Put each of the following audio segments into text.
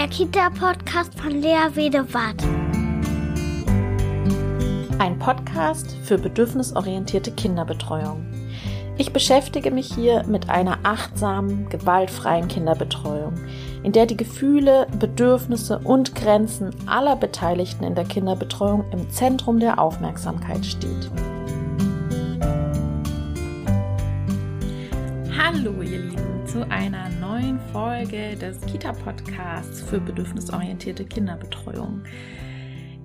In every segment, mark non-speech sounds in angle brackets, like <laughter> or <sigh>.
der Kita-Podcast von Lea Wedewart. Ein Podcast für bedürfnisorientierte Kinderbetreuung. Ich beschäftige mich hier mit einer achtsamen, gewaltfreien Kinderbetreuung, in der die Gefühle, Bedürfnisse und Grenzen aller Beteiligten in der Kinderbetreuung im Zentrum der Aufmerksamkeit steht. Hallo ihr Lieben zu einer neuen Folge des Kita-Podcasts für bedürfnisorientierte Kinderbetreuung.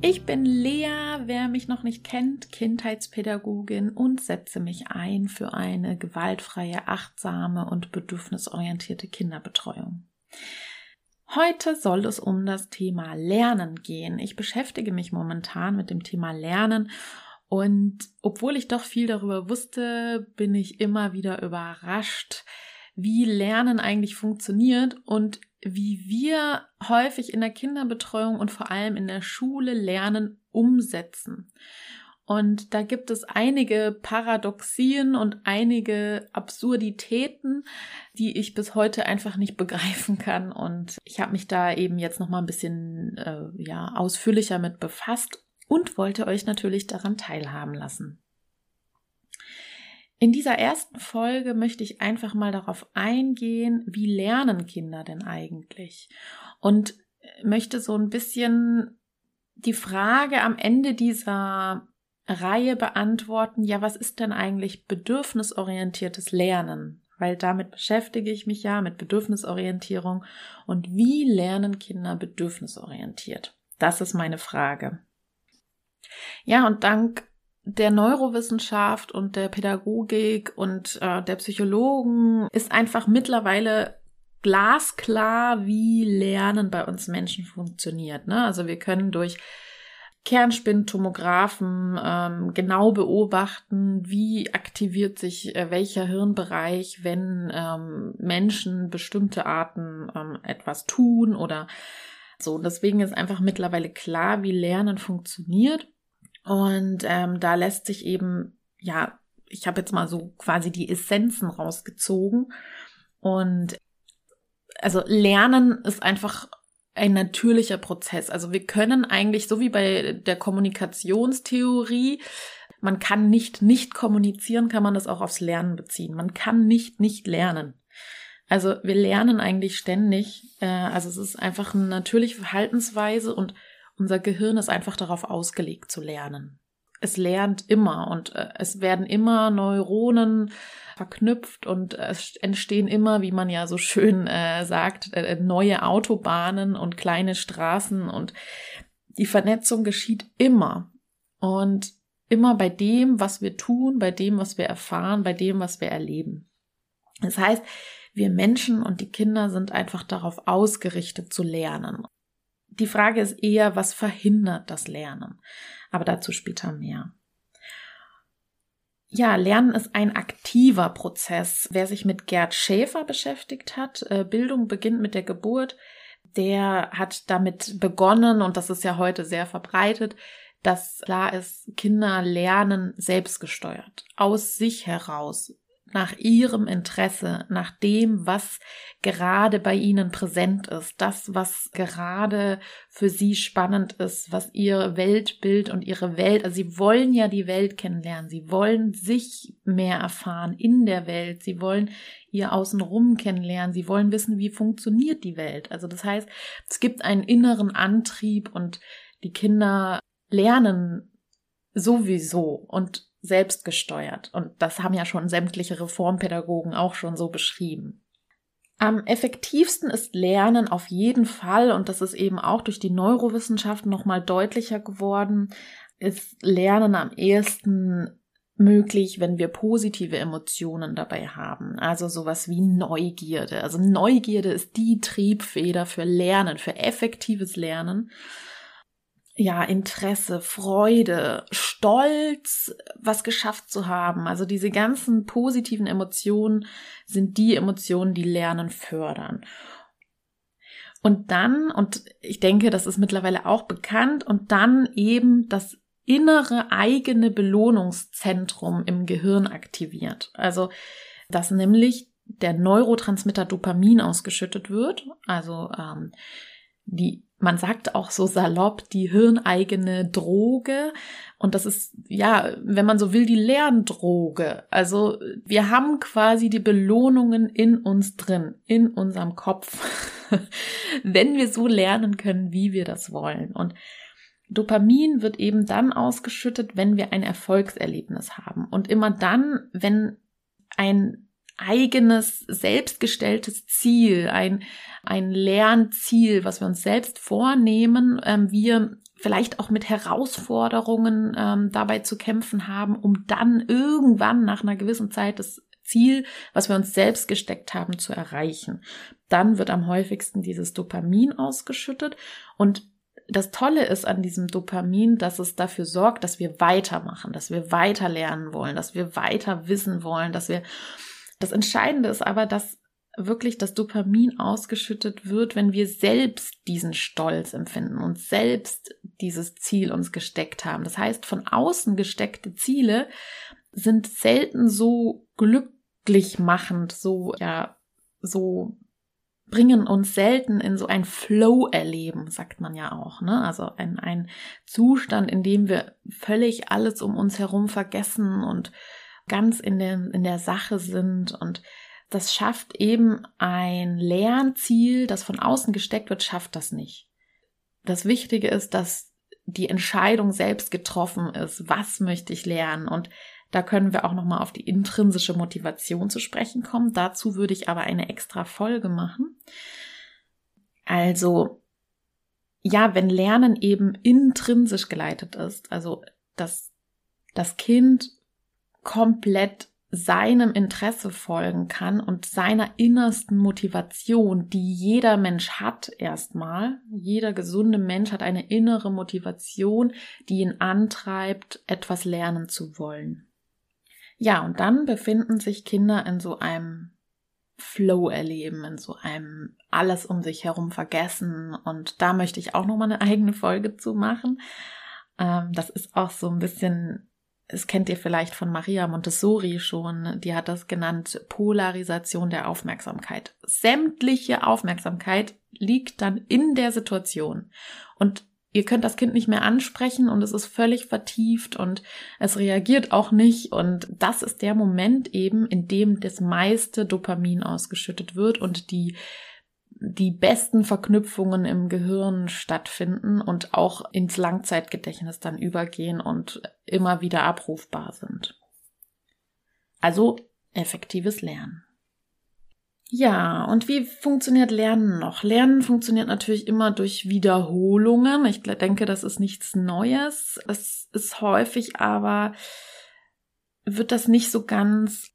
Ich bin Lea, wer mich noch nicht kennt, Kindheitspädagogin und setze mich ein für eine gewaltfreie, achtsame und bedürfnisorientierte Kinderbetreuung. Heute soll es um das Thema Lernen gehen. Ich beschäftige mich momentan mit dem Thema Lernen und obwohl ich doch viel darüber wusste, bin ich immer wieder überrascht, wie Lernen eigentlich funktioniert und wie wir häufig in der Kinderbetreuung und vor allem in der Schule Lernen umsetzen. Und da gibt es einige Paradoxien und einige Absurditäten, die ich bis heute einfach nicht begreifen kann. Und ich habe mich da eben jetzt noch mal ein bisschen äh, ja ausführlicher mit befasst und wollte euch natürlich daran teilhaben lassen. In dieser ersten Folge möchte ich einfach mal darauf eingehen, wie lernen Kinder denn eigentlich? Und möchte so ein bisschen die Frage am Ende dieser Reihe beantworten, ja, was ist denn eigentlich bedürfnisorientiertes Lernen? Weil damit beschäftige ich mich ja mit Bedürfnisorientierung und wie lernen Kinder bedürfnisorientiert? Das ist meine Frage. Ja, und dank der Neurowissenschaft und der Pädagogik und äh, der Psychologen ist einfach mittlerweile glasklar, wie Lernen bei uns Menschen funktioniert. Ne? Also wir können durch Kernspintomographen ähm, genau beobachten, wie aktiviert sich äh, welcher Hirnbereich, wenn ähm, Menschen bestimmte Arten ähm, etwas tun oder so. Deswegen ist einfach mittlerweile klar, wie Lernen funktioniert. Und ähm, da lässt sich eben, ja, ich habe jetzt mal so quasi die Essenzen rausgezogen. Und also Lernen ist einfach ein natürlicher Prozess. Also wir können eigentlich, so wie bei der Kommunikationstheorie, man kann nicht nicht kommunizieren, kann man das auch aufs Lernen beziehen. Man kann nicht nicht lernen. Also wir lernen eigentlich ständig. Äh, also es ist einfach eine natürliche Verhaltensweise und unser Gehirn ist einfach darauf ausgelegt zu lernen. Es lernt immer und äh, es werden immer Neuronen verknüpft und es entstehen immer, wie man ja so schön äh, sagt, äh, neue Autobahnen und kleine Straßen und die Vernetzung geschieht immer und immer bei dem, was wir tun, bei dem, was wir erfahren, bei dem, was wir erleben. Das heißt, wir Menschen und die Kinder sind einfach darauf ausgerichtet zu lernen. Die Frage ist eher, was verhindert das Lernen? Aber dazu später mehr. Ja, Lernen ist ein aktiver Prozess. Wer sich mit Gerd Schäfer beschäftigt hat, äh, Bildung beginnt mit der Geburt, der hat damit begonnen, und das ist ja heute sehr verbreitet, dass klar ist, Kinder lernen selbstgesteuert, aus sich heraus, nach ihrem Interesse, nach dem, was gerade bei ihnen präsent ist, das, was gerade für sie spannend ist, was ihr Weltbild und ihre Welt, also sie wollen ja die Welt kennenlernen, sie wollen sich mehr erfahren in der Welt, sie wollen ihr Außenrum kennenlernen, sie wollen wissen, wie funktioniert die Welt. Also das heißt, es gibt einen inneren Antrieb und die Kinder lernen sowieso. Und selbstgesteuert. Und das haben ja schon sämtliche Reformpädagogen auch schon so beschrieben. Am effektivsten ist Lernen auf jeden Fall, und das ist eben auch durch die Neurowissenschaften nochmal deutlicher geworden, ist Lernen am ehesten möglich, wenn wir positive Emotionen dabei haben. Also sowas wie Neugierde. Also Neugierde ist die Triebfeder für Lernen, für effektives Lernen ja, Interesse, Freude, Stolz, was geschafft zu haben. Also diese ganzen positiven Emotionen sind die Emotionen, die Lernen fördern. Und dann, und ich denke, das ist mittlerweile auch bekannt, und dann eben das innere eigene Belohnungszentrum im Gehirn aktiviert. Also, dass nämlich der Neurotransmitter Dopamin ausgeschüttet wird. Also ähm, die man sagt auch so salopp, die hirneigene Droge. Und das ist, ja, wenn man so will, die Lerndroge. Also wir haben quasi die Belohnungen in uns drin, in unserem Kopf, <laughs> wenn wir so lernen können, wie wir das wollen. Und Dopamin wird eben dann ausgeschüttet, wenn wir ein Erfolgserlebnis haben. Und immer dann, wenn ein eigenes, selbstgestelltes Ziel, ein, ein Lernziel, was wir uns selbst vornehmen, ähm, wir vielleicht auch mit Herausforderungen ähm, dabei zu kämpfen haben, um dann irgendwann nach einer gewissen Zeit das Ziel, was wir uns selbst gesteckt haben, zu erreichen. Dann wird am häufigsten dieses Dopamin ausgeschüttet und das Tolle ist an diesem Dopamin, dass es dafür sorgt, dass wir weitermachen, dass wir weiter lernen wollen, dass wir weiter wissen wollen, dass wir das Entscheidende ist aber, dass wirklich das Dopamin ausgeschüttet wird, wenn wir selbst diesen Stolz empfinden und selbst dieses Ziel uns gesteckt haben. Das heißt, von außen gesteckte Ziele sind selten so glücklich machend, so, ja, so bringen uns selten in so ein Flow erleben, sagt man ja auch, ne? Also ein, ein Zustand, in dem wir völlig alles um uns herum vergessen und ganz in, den, in der Sache sind und das schafft eben ein Lernziel, das von außen gesteckt wird, schafft das nicht. Das Wichtige ist, dass die Entscheidung selbst getroffen ist, was möchte ich lernen und da können wir auch noch mal auf die intrinsische Motivation zu sprechen kommen. Dazu würde ich aber eine extra Folge machen. Also ja, wenn Lernen eben intrinsisch geleitet ist, also dass das Kind komplett seinem Interesse folgen kann und seiner innersten Motivation, die jeder Mensch hat erstmal. Jeder gesunde Mensch hat eine innere Motivation, die ihn antreibt, etwas lernen zu wollen. Ja, und dann befinden sich Kinder in so einem Flow erleben, in so einem alles um sich herum vergessen. Und da möchte ich auch nochmal eine eigene Folge zu machen. Ähm, das ist auch so ein bisschen es kennt ihr vielleicht von Maria Montessori schon, die hat das genannt Polarisation der Aufmerksamkeit. Sämtliche Aufmerksamkeit liegt dann in der Situation. Und ihr könnt das Kind nicht mehr ansprechen und es ist völlig vertieft und es reagiert auch nicht. Und das ist der Moment eben, in dem das meiste Dopamin ausgeschüttet wird und die die besten Verknüpfungen im Gehirn stattfinden und auch ins Langzeitgedächtnis dann übergehen und immer wieder abrufbar sind. Also effektives Lernen. Ja, und wie funktioniert Lernen noch? Lernen funktioniert natürlich immer durch Wiederholungen. Ich denke, das ist nichts Neues. Es ist häufig aber, wird das nicht so ganz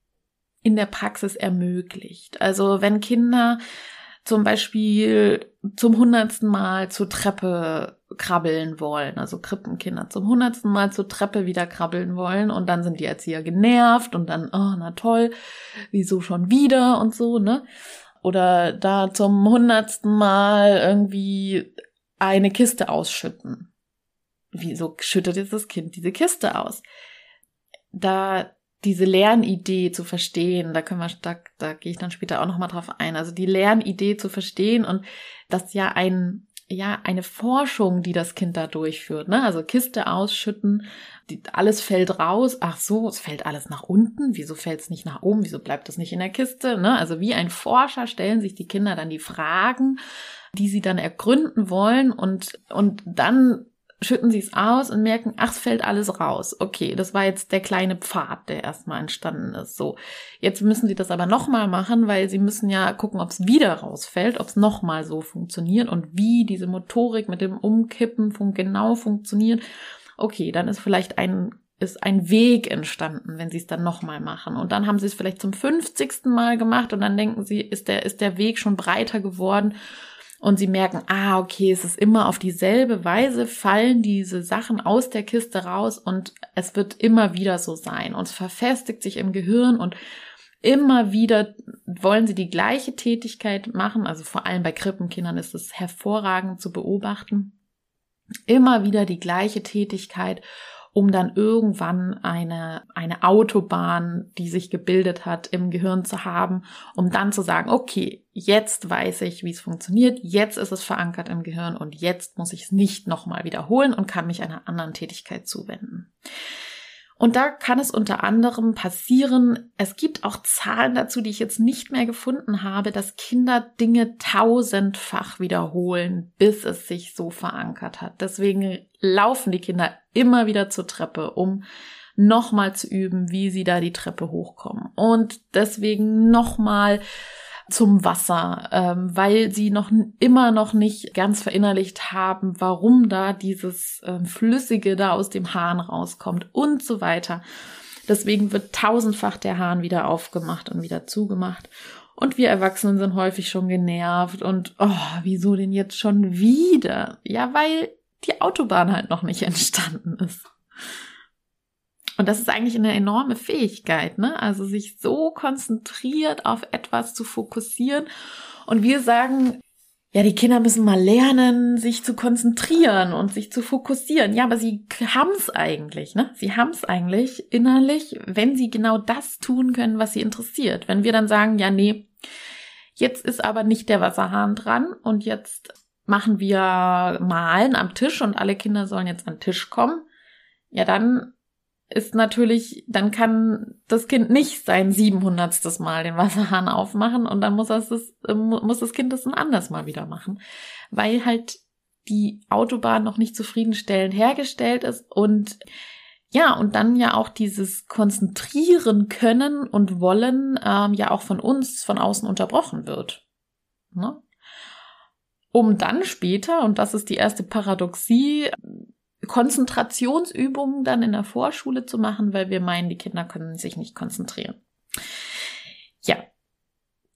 in der Praxis ermöglicht. Also wenn Kinder zum Beispiel zum hundertsten Mal zur Treppe krabbeln wollen, also Krippenkinder zum hundertsten Mal zur Treppe wieder krabbeln wollen und dann sind die Erzieher genervt und dann, oh, na toll, wieso schon wieder und so, ne? Oder da zum hundertsten Mal irgendwie eine Kiste ausschütten. Wieso schüttet jetzt das Kind diese Kiste aus? Da diese Lernidee zu verstehen, da können wir, da, da gehe ich dann später auch nochmal drauf ein, also die Lernidee zu verstehen und das ja ein, ja, eine Forschung, die das Kind da durchführt, ne? Also Kiste ausschütten, die, alles fällt raus, ach so, es fällt alles nach unten, wieso fällt es nicht nach oben, wieso bleibt es nicht in der Kiste, ne? Also wie ein Forscher stellen sich die Kinder dann die Fragen, die sie dann ergründen wollen und, und dann schütten sie es aus und merken, ach, es fällt alles raus. Okay, das war jetzt der kleine Pfad, der erstmal entstanden ist. So, jetzt müssen sie das aber nochmal machen, weil sie müssen ja gucken, ob es wieder rausfällt, ob es nochmal so funktioniert und wie diese Motorik mit dem Umkippen fun genau funktioniert. Okay, dann ist vielleicht ein ist ein Weg entstanden, wenn sie es dann nochmal machen. Und dann haben sie es vielleicht zum 50. Mal gemacht und dann denken sie, ist der, ist der Weg schon breiter geworden und sie merken, ah, okay, es ist immer auf dieselbe Weise, fallen diese Sachen aus der Kiste raus und es wird immer wieder so sein. Und es verfestigt sich im Gehirn und immer wieder wollen sie die gleiche Tätigkeit machen, also vor allem bei Krippenkindern ist es hervorragend zu beobachten, immer wieder die gleiche Tätigkeit um dann irgendwann eine, eine Autobahn, die sich gebildet hat, im Gehirn zu haben, um dann zu sagen, okay, jetzt weiß ich, wie es funktioniert, jetzt ist es verankert im Gehirn und jetzt muss ich es nicht nochmal wiederholen und kann mich einer anderen Tätigkeit zuwenden. Und da kann es unter anderem passieren, es gibt auch Zahlen dazu, die ich jetzt nicht mehr gefunden habe, dass Kinder Dinge tausendfach wiederholen, bis es sich so verankert hat. Deswegen laufen die Kinder immer wieder zur Treppe, um nochmal zu üben, wie sie da die Treppe hochkommen. Und deswegen nochmal zum Wasser, ähm, weil sie noch immer noch nicht ganz verinnerlicht haben, warum da dieses ähm, Flüssige da aus dem Hahn rauskommt und so weiter. Deswegen wird tausendfach der Hahn wieder aufgemacht und wieder zugemacht. Und wir Erwachsenen sind häufig schon genervt und oh, wieso denn jetzt schon wieder? Ja, weil die Autobahn halt noch nicht entstanden ist. Und das ist eigentlich eine enorme Fähigkeit, ne? Also sich so konzentriert auf etwas zu fokussieren. Und wir sagen, ja, die Kinder müssen mal lernen, sich zu konzentrieren und sich zu fokussieren. Ja, aber sie haben es eigentlich, ne? Sie haben es eigentlich innerlich, wenn sie genau das tun können, was sie interessiert. Wenn wir dann sagen, ja, nee, jetzt ist aber nicht der Wasserhahn dran und jetzt machen wir Malen am Tisch und alle Kinder sollen jetzt an den Tisch kommen. Ja, dann ist natürlich, dann kann das Kind nicht sein 700. Mal den Wasserhahn aufmachen und dann muss das, muss das Kind das ein anders mal wieder machen, weil halt die Autobahn noch nicht zufriedenstellend hergestellt ist und ja, und dann ja auch dieses Konzentrieren können und wollen ähm, ja auch von uns von außen unterbrochen wird. Ne? Um dann später, und das ist die erste Paradoxie, Konzentrationsübungen dann in der Vorschule zu machen, weil wir meinen, die Kinder können sich nicht konzentrieren. Ja,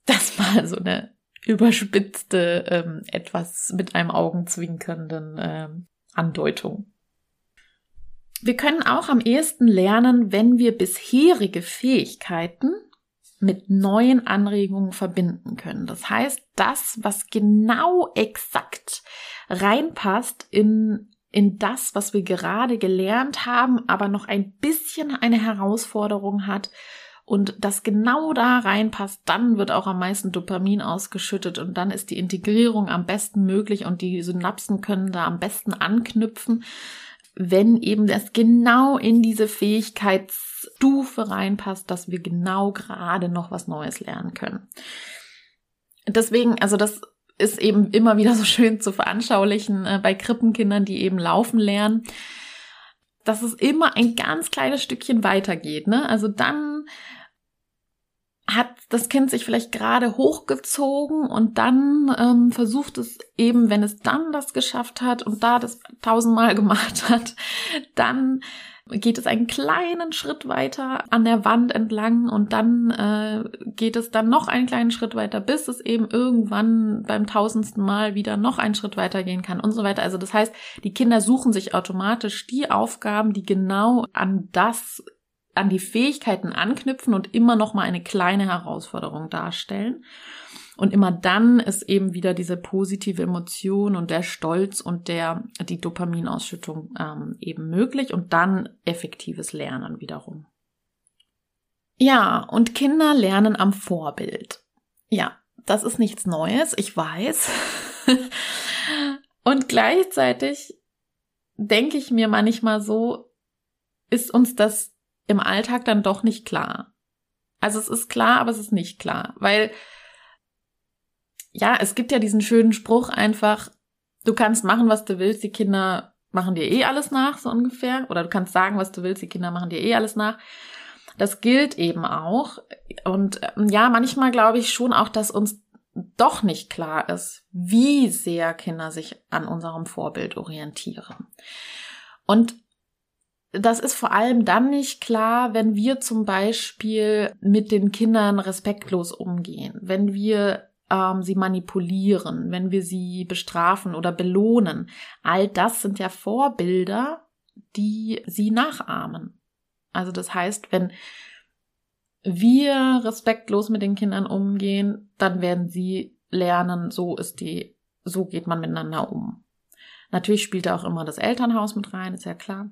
das war so eine überspitzte, ähm, etwas mit einem augenzwinkernden ähm, Andeutung. Wir können auch am ehesten lernen, wenn wir bisherige Fähigkeiten mit neuen Anregungen verbinden können. Das heißt, das, was genau exakt reinpasst in in das, was wir gerade gelernt haben, aber noch ein bisschen eine Herausforderung hat und das genau da reinpasst, dann wird auch am meisten Dopamin ausgeschüttet und dann ist die Integrierung am besten möglich und die Synapsen können da am besten anknüpfen, wenn eben das genau in diese Fähigkeitsstufe reinpasst, dass wir genau gerade noch was Neues lernen können. Deswegen, also das ist eben immer wieder so schön zu veranschaulichen äh, bei Krippenkindern, die eben laufen lernen, dass es immer ein ganz kleines Stückchen weitergeht. Ne? Also dann hat das Kind sich vielleicht gerade hochgezogen und dann ähm, versucht es eben, wenn es dann das geschafft hat und da das tausendmal <laughs> gemacht hat, dann geht es einen kleinen Schritt weiter an der Wand entlang und dann äh, geht es dann noch einen kleinen Schritt weiter, bis es eben irgendwann beim tausendsten Mal wieder noch einen Schritt weiter gehen kann und so weiter. Also das heißt, die Kinder suchen sich automatisch die Aufgaben, die genau an das an die Fähigkeiten anknüpfen und immer noch mal eine kleine Herausforderung darstellen. Und immer dann ist eben wieder diese positive Emotion und der Stolz und der, die Dopaminausschüttung ähm, eben möglich und dann effektives Lernen wiederum. Ja, und Kinder lernen am Vorbild. Ja, das ist nichts Neues, ich weiß. <laughs> und gleichzeitig denke ich mir manchmal so, ist uns das im Alltag dann doch nicht klar. Also es ist klar, aber es ist nicht klar, weil ja, es gibt ja diesen schönen Spruch einfach, du kannst machen, was du willst, die Kinder machen dir eh alles nach, so ungefähr. Oder du kannst sagen, was du willst, die Kinder machen dir eh alles nach. Das gilt eben auch. Und ähm, ja, manchmal glaube ich schon auch, dass uns doch nicht klar ist, wie sehr Kinder sich an unserem Vorbild orientieren. Und das ist vor allem dann nicht klar, wenn wir zum Beispiel mit den Kindern respektlos umgehen, wenn wir ähm, sie manipulieren, wenn wir sie bestrafen oder belohnen. All das sind ja Vorbilder, die sie nachahmen. Also das heißt, wenn wir respektlos mit den Kindern umgehen, dann werden sie lernen, so ist die, so geht man miteinander um. Natürlich spielt da auch immer das Elternhaus mit rein, ist ja klar.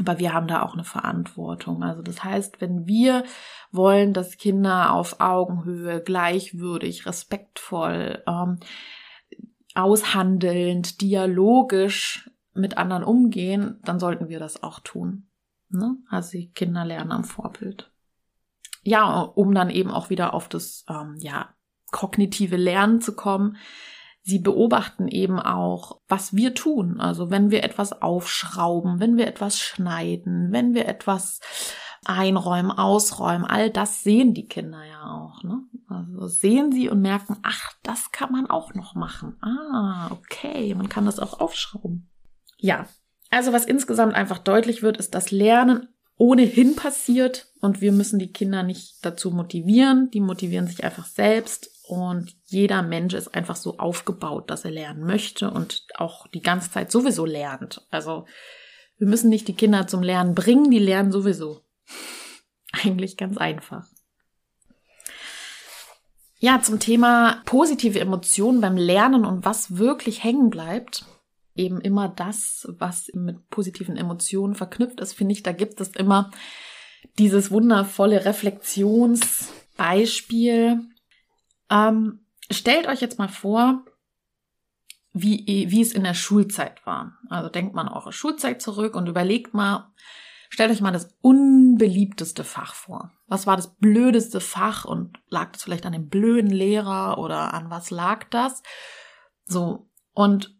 Aber wir haben da auch eine Verantwortung. Also das heißt, wenn wir wollen, dass Kinder auf Augenhöhe, gleichwürdig, respektvoll, ähm, aushandelnd, dialogisch mit anderen umgehen, dann sollten wir das auch tun. Ne? Also die Kinder lernen am Vorbild. Ja, um dann eben auch wieder auf das ähm, ja, kognitive Lernen zu kommen. Sie beobachten eben auch, was wir tun. Also wenn wir etwas aufschrauben, wenn wir etwas schneiden, wenn wir etwas einräumen, ausräumen, all das sehen die Kinder ja auch. Ne? Also sehen sie und merken, ach, das kann man auch noch machen. Ah, okay, man kann das auch aufschrauben. Ja, also was insgesamt einfach deutlich wird, ist, dass Lernen ohnehin passiert und wir müssen die Kinder nicht dazu motivieren. Die motivieren sich einfach selbst und jeder Mensch ist einfach so aufgebaut, dass er lernen möchte und auch die ganze Zeit sowieso lernt. Also wir müssen nicht die Kinder zum Lernen bringen, die lernen sowieso. <laughs> Eigentlich ganz einfach. Ja, zum Thema positive Emotionen beim Lernen und was wirklich hängen bleibt. Eben immer das, was mit positiven Emotionen verknüpft ist, finde ich, da gibt es immer dieses wundervolle Reflexionsbeispiel ähm, stellt euch jetzt mal vor, wie, wie es in der Schulzeit war. Also denkt mal eure Schulzeit zurück und überlegt mal, stellt euch mal das unbeliebteste Fach vor. Was war das blödeste Fach und lag das vielleicht an dem blöden Lehrer oder an was lag das? So, und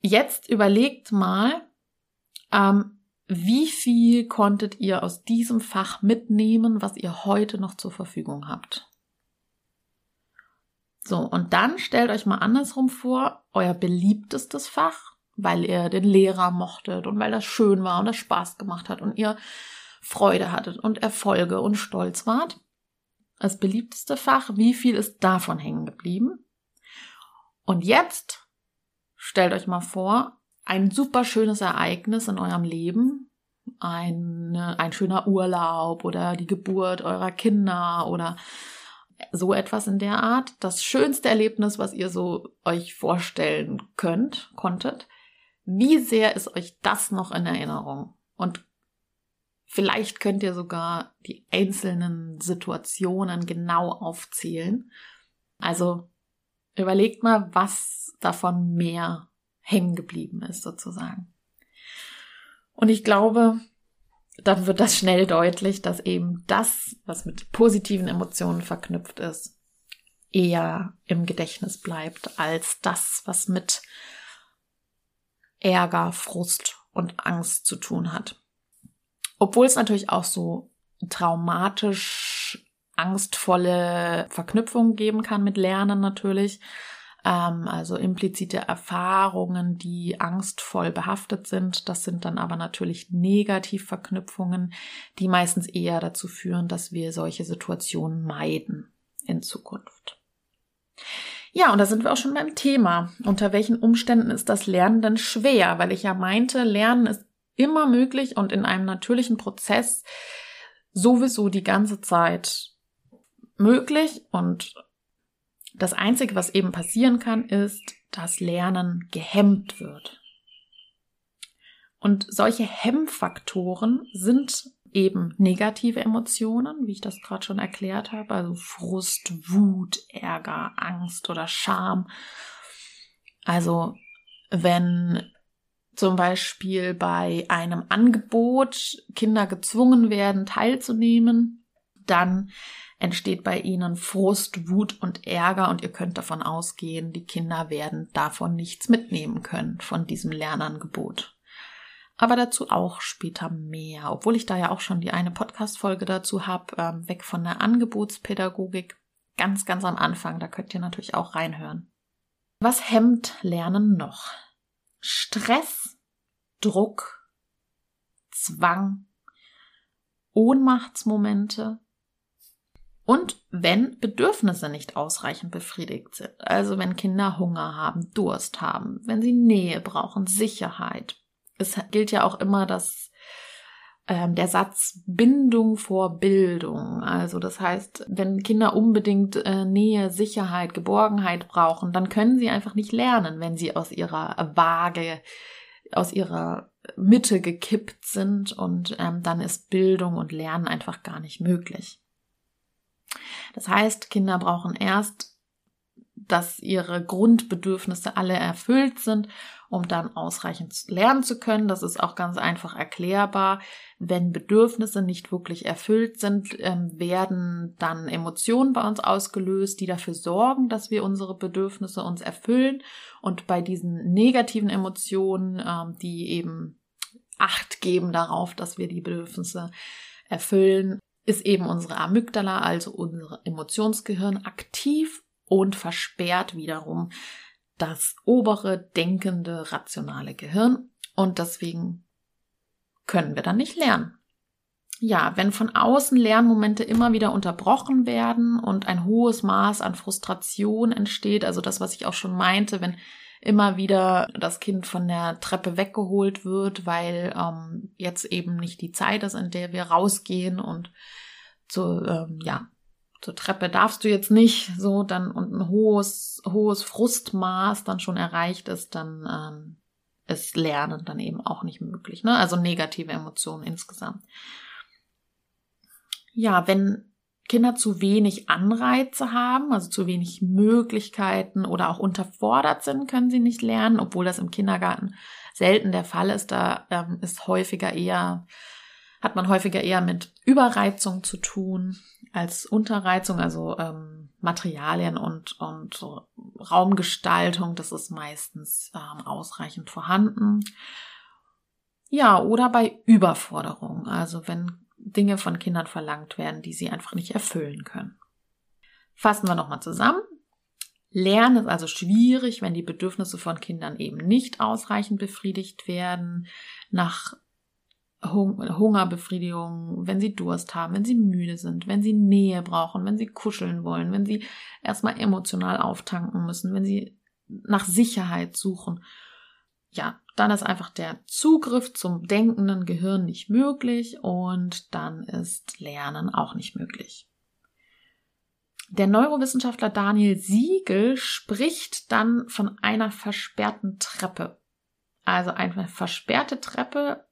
jetzt überlegt mal, ähm, wie viel konntet ihr aus diesem Fach mitnehmen, was ihr heute noch zur Verfügung habt? So, und dann stellt euch mal andersrum vor, euer beliebtestes Fach, weil ihr den Lehrer mochtet und weil das schön war und das Spaß gemacht hat und ihr Freude hattet und Erfolge und stolz wart. Das beliebteste Fach, wie viel ist davon hängen geblieben? Und jetzt stellt euch mal vor, ein super schönes Ereignis in eurem Leben, ein, ein schöner Urlaub oder die Geburt eurer Kinder oder so etwas in der Art. Das schönste Erlebnis, was ihr so euch vorstellen könnt, konntet. Wie sehr ist euch das noch in Erinnerung? Und vielleicht könnt ihr sogar die einzelnen Situationen genau aufzählen. Also überlegt mal, was davon mehr hängen geblieben ist sozusagen. Und ich glaube, dann wird das schnell deutlich, dass eben das, was mit positiven Emotionen verknüpft ist, eher im Gedächtnis bleibt als das, was mit Ärger, Frust und Angst zu tun hat. Obwohl es natürlich auch so traumatisch angstvolle Verknüpfungen geben kann mit Lernen natürlich ähm, also implizite Erfahrungen, die angstvoll behaftet sind. Das sind dann aber natürlich Negativverknüpfungen, die meistens eher dazu führen, dass wir solche Situationen meiden in Zukunft. Ja, und da sind wir auch schon beim Thema. Unter welchen Umständen ist das Lernen denn schwer? Weil ich ja meinte, Lernen ist immer möglich und in einem natürlichen Prozess sowieso die ganze Zeit möglich und das Einzige, was eben passieren kann, ist, dass Lernen gehemmt wird. Und solche Hemmfaktoren sind eben negative Emotionen, wie ich das gerade schon erklärt habe, also Frust, Wut, Ärger, Angst oder Scham. Also wenn zum Beispiel bei einem Angebot Kinder gezwungen werden, teilzunehmen, dann entsteht bei ihnen Frust, Wut und Ärger und ihr könnt davon ausgehen, die Kinder werden davon nichts mitnehmen können von diesem Lernangebot. Aber dazu auch später mehr, obwohl ich da ja auch schon die eine Podcast-Folge dazu habe, ähm, weg von der Angebotspädagogik, ganz, ganz am Anfang, da könnt ihr natürlich auch reinhören. Was hemmt Lernen noch? Stress, Druck, Zwang, Ohnmachtsmomente, und wenn Bedürfnisse nicht ausreichend befriedigt sind, also wenn Kinder Hunger haben, Durst haben, wenn sie Nähe brauchen, Sicherheit. Es gilt ja auch immer das ähm, der Satz Bindung vor Bildung. Also das heißt, wenn Kinder unbedingt äh, Nähe, Sicherheit, Geborgenheit brauchen, dann können sie einfach nicht lernen, wenn sie aus ihrer Waage, aus ihrer Mitte gekippt sind und ähm, dann ist Bildung und Lernen einfach gar nicht möglich. Das heißt, Kinder brauchen erst dass ihre Grundbedürfnisse alle erfüllt sind, um dann ausreichend lernen zu können. Das ist auch ganz einfach erklärbar. Wenn Bedürfnisse nicht wirklich erfüllt sind, ähm, werden dann Emotionen bei uns ausgelöst, die dafür sorgen, dass wir unsere Bedürfnisse uns erfüllen. Und bei diesen negativen Emotionen, ähm, die eben Acht geben darauf, dass wir die Bedürfnisse erfüllen, ist eben unsere Amygdala, also unser Emotionsgehirn, aktiv und versperrt wiederum das obere denkende rationale Gehirn und deswegen können wir dann nicht lernen. Ja, wenn von außen Lernmomente immer wieder unterbrochen werden und ein hohes Maß an Frustration entsteht, also das, was ich auch schon meinte, wenn immer wieder das Kind von der Treppe weggeholt wird, weil ähm, jetzt eben nicht die Zeit ist, in der wir rausgehen und zu, ähm, ja, zur Treppe darfst du jetzt nicht so dann und ein hohes, hohes Frustmaß dann schon erreicht ist, dann ähm, ist Lernen dann eben auch nicht möglich. Ne? Also negative Emotionen insgesamt. Ja, wenn Kinder zu wenig Anreize haben, also zu wenig Möglichkeiten oder auch unterfordert sind, können sie nicht lernen, obwohl das im Kindergarten selten der Fall ist. Da ähm, ist häufiger eher, hat man häufiger eher mit Überreizung zu tun als Unterreizung, also ähm, Materialien und, und Raumgestaltung, das ist meistens ähm, ausreichend vorhanden. Ja, oder bei Überforderung, also wenn Dinge von Kindern verlangt werden, die sie einfach nicht erfüllen können. Fassen wir nochmal zusammen. Lernen ist also schwierig, wenn die Bedürfnisse von Kindern eben nicht ausreichend befriedigt werden. Nach Hungerbefriedigung, wenn sie Durst haben, wenn sie müde sind, wenn sie Nähe brauchen, wenn sie kuscheln wollen, wenn sie erstmal emotional auftanken müssen, wenn sie nach Sicherheit suchen. Ja, dann ist einfach der Zugriff zum denkenden Gehirn nicht möglich und dann ist Lernen auch nicht möglich. Der Neurowissenschaftler Daniel Siegel spricht dann von einer versperrten Treppe. Also eine versperrte Treppe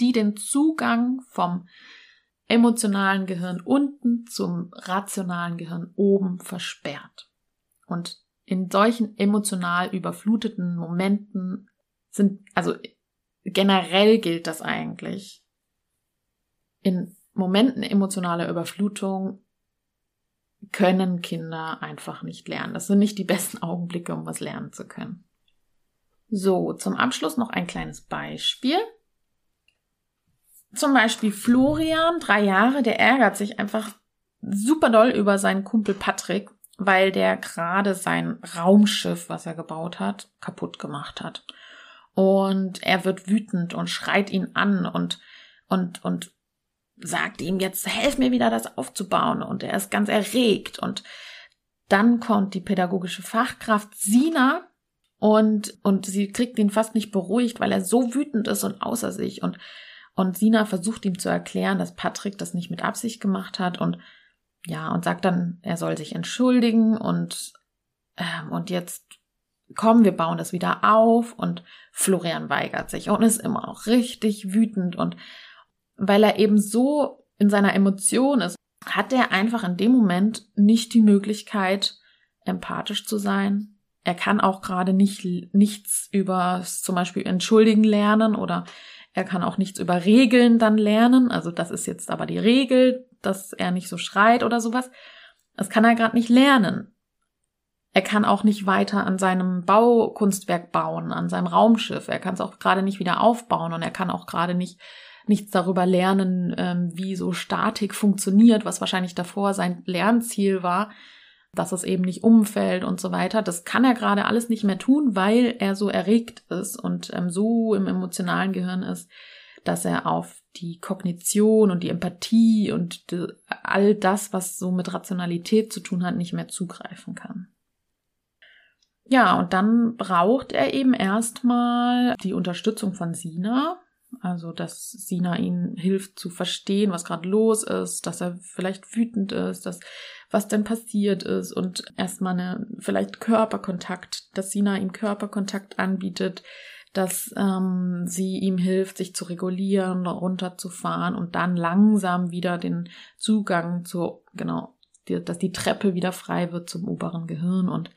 die den Zugang vom emotionalen Gehirn unten zum rationalen Gehirn oben versperrt. Und in solchen emotional überfluteten Momenten sind, also generell gilt das eigentlich. In Momenten emotionaler Überflutung können Kinder einfach nicht lernen. Das sind nicht die besten Augenblicke, um was lernen zu können. So, zum Abschluss noch ein kleines Beispiel. Zum Beispiel Florian, drei Jahre, der ärgert sich einfach super doll über seinen Kumpel Patrick, weil der gerade sein Raumschiff, was er gebaut hat, kaputt gemacht hat. Und er wird wütend und schreit ihn an und, und, und sagt ihm jetzt, helf mir wieder das aufzubauen. Und er ist ganz erregt. Und dann kommt die pädagogische Fachkraft Sina und, und sie kriegt ihn fast nicht beruhigt, weil er so wütend ist und außer sich und und Sina versucht ihm zu erklären, dass Patrick das nicht mit Absicht gemacht hat und ja, und sagt dann, er soll sich entschuldigen und, ähm, und jetzt komm, wir bauen das wieder auf und Florian weigert sich und ist immer noch richtig wütend und weil er eben so in seiner Emotion ist, hat er einfach in dem Moment nicht die Möglichkeit, empathisch zu sein. Er kann auch gerade nicht nichts über zum Beispiel entschuldigen lernen oder er kann auch nichts über Regeln dann lernen. Also das ist jetzt aber die Regel, dass er nicht so schreit oder sowas. Das kann er gerade nicht lernen. Er kann auch nicht weiter an seinem Baukunstwerk bauen, an seinem Raumschiff. Er kann es auch gerade nicht wieder aufbauen und er kann auch gerade nicht nichts darüber lernen, ähm, wie so Statik funktioniert, was wahrscheinlich davor sein Lernziel war dass es eben nicht umfällt und so weiter. Das kann er gerade alles nicht mehr tun, weil er so erregt ist und ähm, so im emotionalen Gehirn ist, dass er auf die Kognition und die Empathie und all das, was so mit Rationalität zu tun hat, nicht mehr zugreifen kann. Ja, und dann braucht er eben erstmal die Unterstützung von Sina, also, dass Sina ihn hilft zu verstehen, was gerade los ist, dass er vielleicht wütend ist, dass was denn passiert ist und erstmal eine vielleicht Körperkontakt, dass Sina ihm Körperkontakt anbietet, dass ähm, sie ihm hilft, sich zu regulieren, runterzufahren und dann langsam wieder den Zugang zu, genau, die, dass die Treppe wieder frei wird zum oberen Gehirn und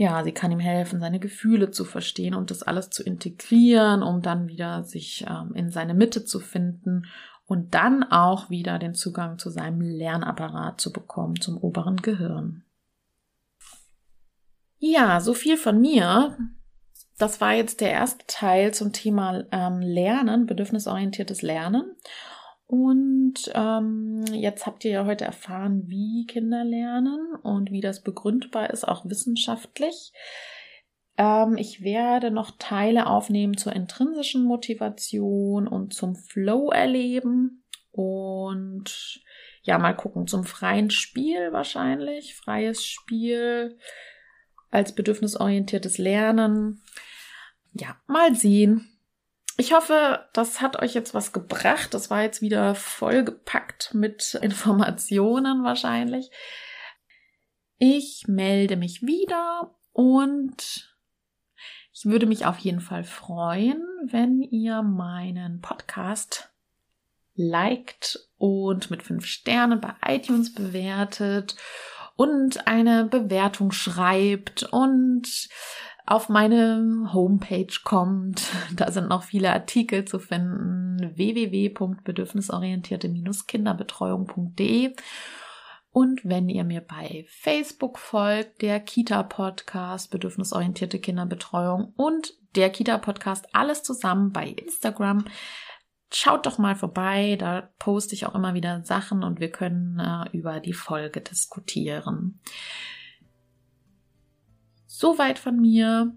ja, sie kann ihm helfen, seine Gefühle zu verstehen und das alles zu integrieren, um dann wieder sich ähm, in seine Mitte zu finden und dann auch wieder den Zugang zu seinem Lernapparat zu bekommen, zum oberen Gehirn. Ja, so viel von mir. Das war jetzt der erste Teil zum Thema ähm, Lernen, bedürfnisorientiertes Lernen. Und ähm, jetzt habt ihr ja heute erfahren, wie Kinder lernen und wie das begründbar ist, auch wissenschaftlich. Ähm, ich werde noch Teile aufnehmen zur intrinsischen Motivation und zum Flow-Erleben und ja, mal gucken, zum freien Spiel wahrscheinlich, freies Spiel als bedürfnisorientiertes Lernen. Ja, mal sehen. Ich hoffe, das hat euch jetzt was gebracht. Das war jetzt wieder vollgepackt mit <laughs> Informationen wahrscheinlich. Ich melde mich wieder und ich würde mich auf jeden Fall freuen, wenn ihr meinen Podcast liked und mit fünf Sternen bei iTunes bewertet und eine Bewertung schreibt und auf meine Homepage kommt. <laughs> Da sind noch viele Artikel zu finden. www.bedürfnisorientierte-kinderbetreuung.de und wenn ihr mir bei Facebook folgt, der Kita-Podcast Bedürfnisorientierte Kinderbetreuung und der Kita-Podcast alles zusammen bei Instagram, schaut doch mal vorbei, da poste ich auch immer wieder Sachen und wir können äh, über die Folge diskutieren. Soweit von mir.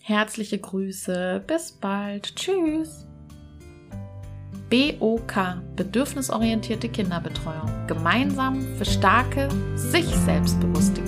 Herzliche Grüße. Bis bald. Tschüss. BOK, bedürfnisorientierte Kinderbetreuung. Gemeinsam für starke, sich selbstbewusste